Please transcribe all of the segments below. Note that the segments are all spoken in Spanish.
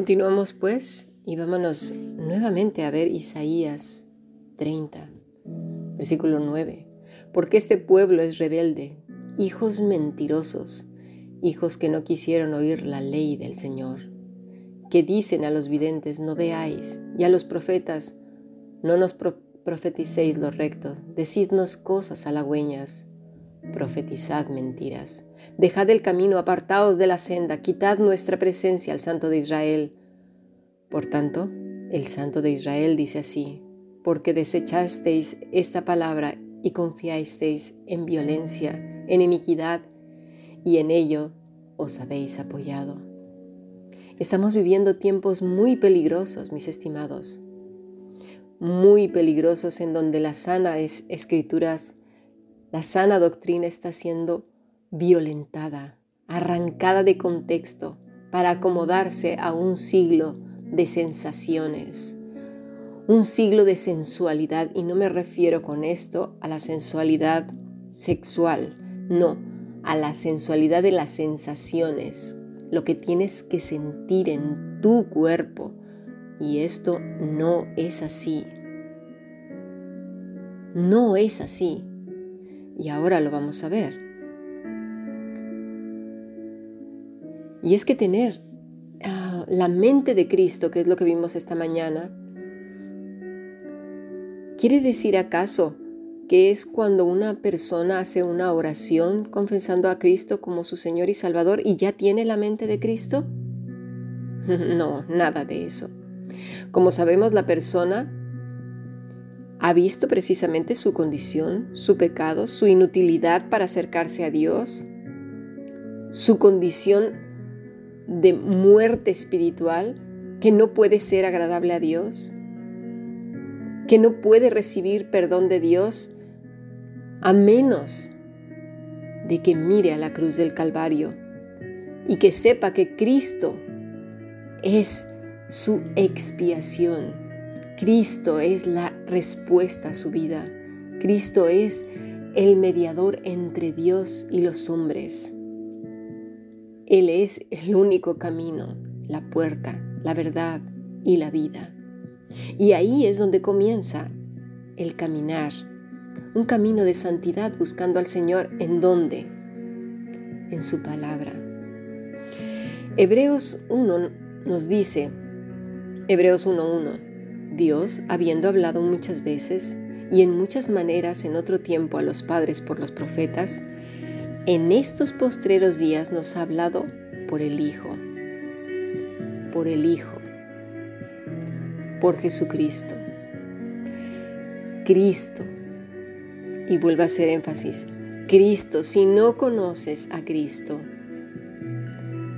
Continuamos pues y vámonos nuevamente a ver Isaías 30, versículo 9. Porque este pueblo es rebelde, hijos mentirosos, hijos que no quisieron oír la ley del Señor, que dicen a los videntes, no veáis, y a los profetas, no nos profeticéis lo recto, decidnos cosas halagüeñas, profetizad mentiras. Dejad el camino, apartaos de la senda, quitad nuestra presencia al Santo de Israel. Por tanto, el Santo de Israel dice así, porque desechasteis esta palabra y confiasteis en violencia, en iniquidad, y en ello os habéis apoyado. Estamos viviendo tiempos muy peligrosos, mis estimados, muy peligrosos en donde la sana es escrituras la sana doctrina está siendo violentada, arrancada de contexto para acomodarse a un siglo de sensaciones, un siglo de sensualidad, y no me refiero con esto a la sensualidad sexual, no, a la sensualidad de las sensaciones, lo que tienes que sentir en tu cuerpo, y esto no es así. No es así y ahora lo vamos a ver. Y es que tener ah, la mente de Cristo, que es lo que vimos esta mañana, ¿quiere decir acaso que es cuando una persona hace una oración confesando a Cristo como su Señor y Salvador y ya tiene la mente de Cristo? No, nada de eso. Como sabemos, la persona ha visto precisamente su condición, su pecado, su inutilidad para acercarse a Dios, su condición de muerte espiritual que no puede ser agradable a Dios, que no puede recibir perdón de Dios a menos de que mire a la cruz del Calvario y que sepa que Cristo es su expiación. Cristo es la respuesta a su vida. Cristo es el mediador entre Dios y los hombres. Él es el único camino, la puerta, la verdad y la vida. Y ahí es donde comienza el caminar, un camino de santidad buscando al Señor en dónde? En su palabra. Hebreos 1 nos dice, Hebreos 1.1, Dios, habiendo hablado muchas veces y en muchas maneras en otro tiempo a los padres por los profetas, en estos postreros días nos ha hablado por el Hijo, por el Hijo, por Jesucristo. Cristo. Y vuelvo a hacer énfasis. Cristo, si no conoces a Cristo,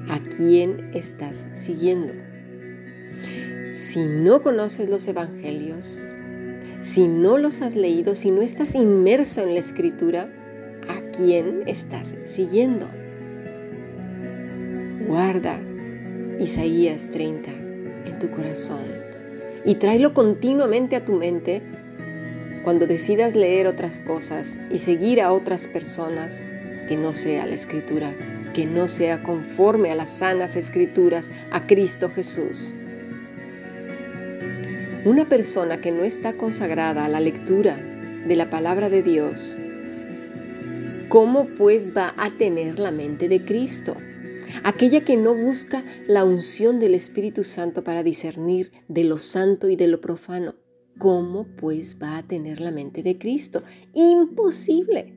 ¿a quién estás siguiendo? Si no conoces los evangelios, si no los has leído, si no estás inmerso en la escritura, ¿a quién estás siguiendo? Guarda Isaías 30 en tu corazón y tráelo continuamente a tu mente cuando decidas leer otras cosas y seguir a otras personas que no sea la escritura, que no sea conforme a las sanas escrituras, a Cristo Jesús. Una persona que no está consagrada a la lectura de la palabra de Dios, ¿cómo pues va a tener la mente de Cristo? Aquella que no busca la unción del Espíritu Santo para discernir de lo santo y de lo profano. ¿Cómo pues va a tener la mente de Cristo? Imposible.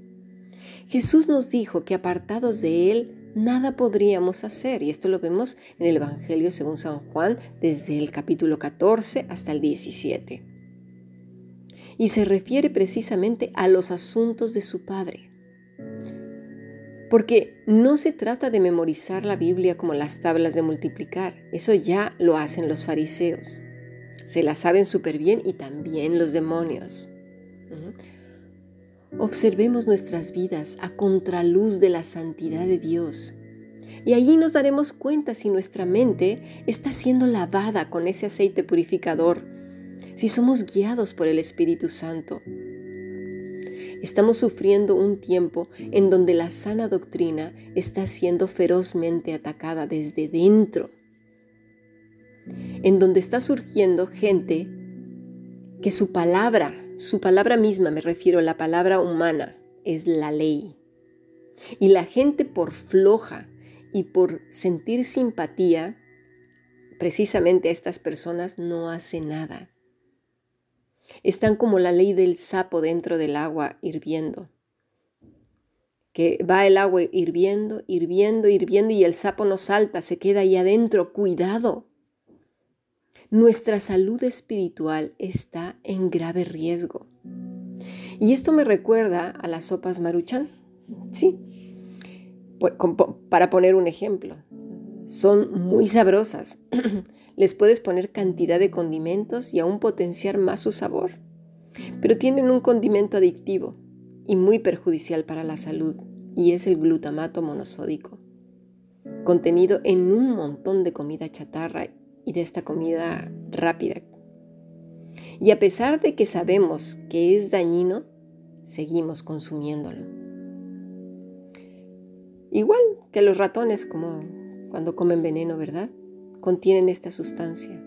Jesús nos dijo que apartados de Él nada podríamos hacer. Y esto lo vemos en el Evangelio según San Juan desde el capítulo 14 hasta el 17. Y se refiere precisamente a los asuntos de su Padre. Porque no se trata de memorizar la Biblia como las tablas de multiplicar. Eso ya lo hacen los fariseos. Se la saben súper bien y también los demonios. Observemos nuestras vidas a contraluz de la santidad de Dios. Y allí nos daremos cuenta si nuestra mente está siendo lavada con ese aceite purificador, si somos guiados por el Espíritu Santo. Estamos sufriendo un tiempo en donde la sana doctrina está siendo ferozmente atacada desde dentro. en donde está surgiendo gente que su palabra, su palabra misma, me refiero a la palabra humana, es la ley. Y la gente por floja y por sentir simpatía, precisamente a estas personas no hace nada. Están como la ley del sapo dentro del agua hirviendo. Que va el agua hirviendo, hirviendo, hirviendo y el sapo no salta, se queda ahí adentro. Cuidado. Nuestra salud espiritual está en grave riesgo. Y esto me recuerda a las sopas maruchan. Sí. Para poner un ejemplo. Son muy sabrosas. Les puedes poner cantidad de condimentos y aún potenciar más su sabor. Pero tienen un condimento adictivo y muy perjudicial para la salud, y es el glutamato monosódico, contenido en un montón de comida chatarra y de esta comida rápida. Y a pesar de que sabemos que es dañino, seguimos consumiéndolo. Igual que los ratones, como cuando comen veneno, ¿verdad? contienen esta sustancia.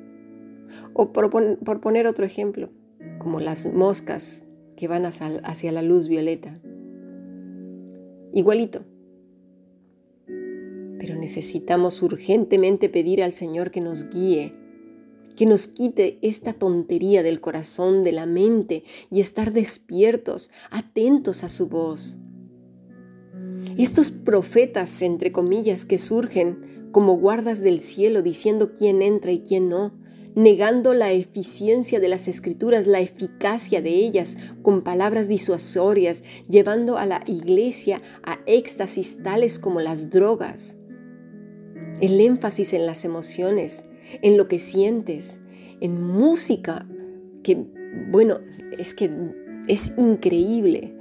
O por, poner otro ejemplo, como las moscas que van hacia la luz violeta. Igualito. Pero necesitamos urgentemente pedir al Señor que nos guíe, que nos quite esta tontería del corazón, de la mente y estar despiertos, atentos a su voz. Estos profetas, entre comillas, que surgen como guardas del cielo diciendo quién entra y quién no, negando la eficiencia de las escrituras, la eficacia de ellas con palabras disuasorias, llevando a la iglesia a éxtasis tales como las drogas. El énfasis en las emociones, en lo que sientes, en música, que bueno, es que es increíble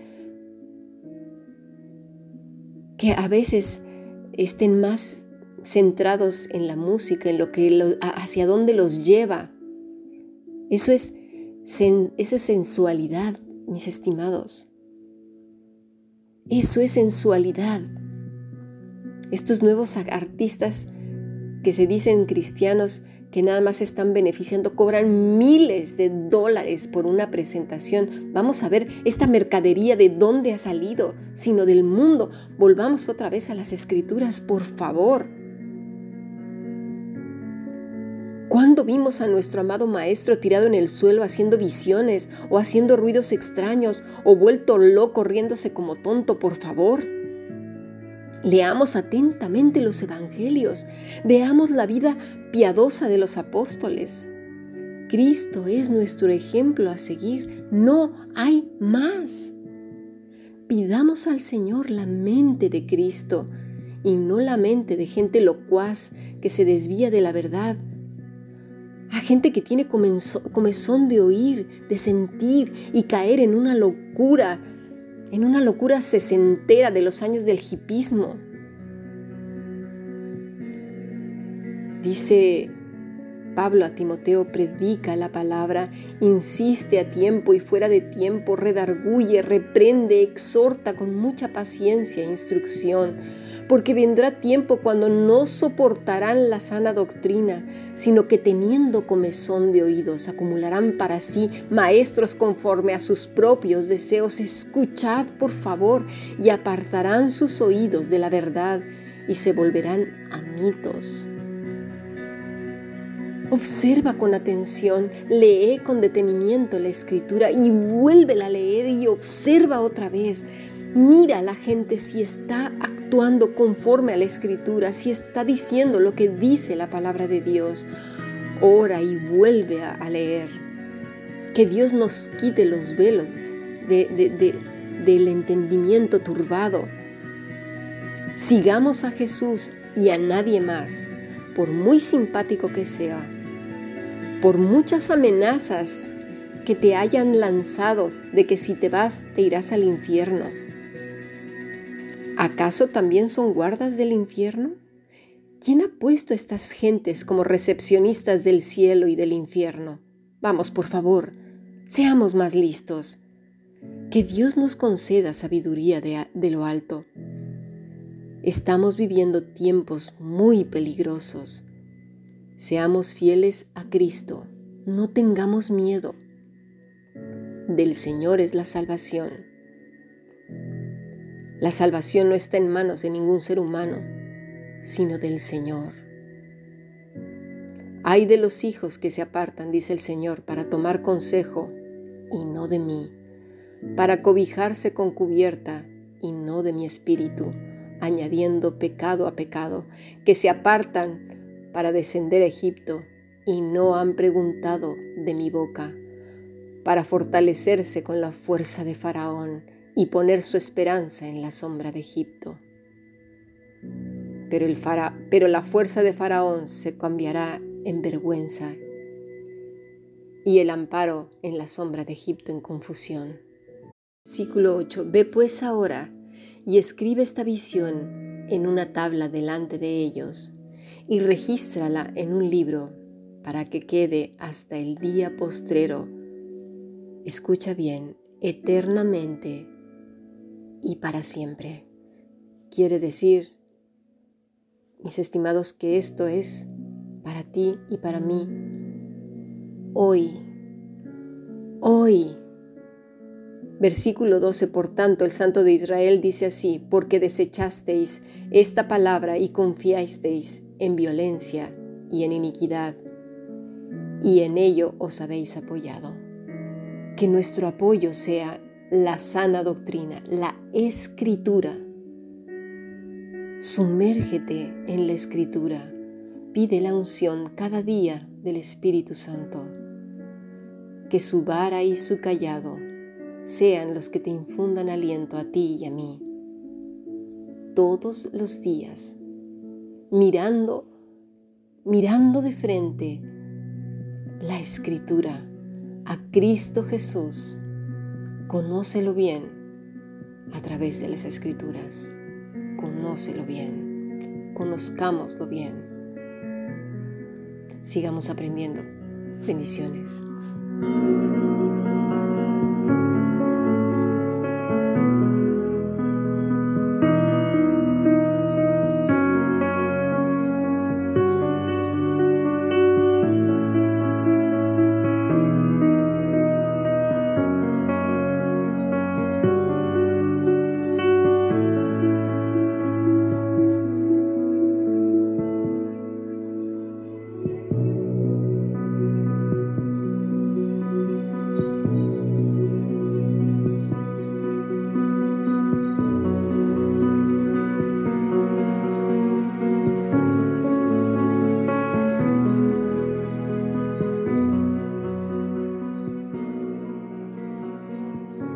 que a veces estén más centrados en la música, en lo que hacia dónde los lleva. Eso es, eso es sensualidad, mis estimados. Eso es sensualidad. Estos nuevos artistas que se dicen cristianos que nada más están beneficiando, cobran miles de dólares por una presentación. Vamos a ver esta mercadería de dónde ha salido, sino del mundo. Volvamos otra vez a las escrituras, por favor. ¿Cuándo vimos a nuestro amado Maestro tirado en el suelo haciendo visiones o haciendo ruidos extraños o vuelto loco riéndose como tonto, por favor? Leamos atentamente los Evangelios, veamos la vida piadosa de los apóstoles. Cristo es nuestro ejemplo a seguir, no hay más. Pidamos al Señor la mente de Cristo y no la mente de gente locuaz que se desvía de la verdad a gente que tiene comezón de oír, de sentir y caer en una locura, en una locura sesentera de los años del hipismo. Dice Pablo a Timoteo, predica la palabra, insiste a tiempo y fuera de tiempo, redarguye, reprende, exhorta con mucha paciencia e instrucción porque vendrá tiempo cuando no soportarán la sana doctrina, sino que teniendo comezón de oídos acumularán para sí maestros conforme a sus propios deseos. Escuchad, por favor, y apartarán sus oídos de la verdad y se volverán a mitos. Observa con atención, lee con detenimiento la escritura y vuélvela a leer y observa otra vez. Mira a la gente si está actuando conforme a la escritura, si está diciendo lo que dice la palabra de Dios. Ora y vuelve a, leer. Que Dios nos quite los velos del entendimiento turbado. Sigamos a Jesús y a nadie más, por muy simpático que sea, por muchas amenazas que te hayan lanzado de que si te vas te irás al infierno ¿Acaso también son guardas del infierno? ¿Quién ha puesto a estas gentes como recepcionistas del cielo y del infierno? Vamos, por favor, seamos más listos. Que Dios nos conceda sabiduría de, de lo alto. Estamos viviendo tiempos muy peligrosos. Seamos fieles a Cristo, no tengamos miedo. Del Señor es la salvación. La salvación no está en manos de ningún ser humano, sino del Señor. Hay de los hijos que se apartan, dice el Señor, para tomar consejo y no de mí, para cobijarse con cubierta y no de mi espíritu, añadiendo pecado a pecado, que se apartan para descender a Egipto y no han preguntado de mi boca, para fortalecerse con la fuerza de Faraón y poner su esperanza en la sombra de Egipto. Pero, el pero la fuerza de Faraón se cambiará en vergüenza y el amparo en la sombra de Egipto en confusión. Versículo 8. Ve pues ahora y escribe esta visión en una tabla delante de ellos y regístrala en un libro para que quede hasta el día postrero. Escucha bien, eternamente y para siempre. Quiere decir, mis estimados, que esto es para ti y para mí hoy, hoy Versículo 12, por tanto, el Santo de Israel dice así, porque desechasteis esta palabra y confiasteis en violencia y en iniquidad, y en ello os habéis apoyado. Que nuestro apoyo sea la sana doctrina, la escritura. Sumérgete en la escritura, pide la unción cada día del Espíritu Santo, que su vara y su callado sean los que te infundan aliento a ti y a mí. Todos los días, mirando, mirando de frente la escritura a Cristo Jesús. Conócelo bien a través de las escrituras. Conócelo bien. Conozcámoslo bien. Sigamos aprendiendo. Bendiciones.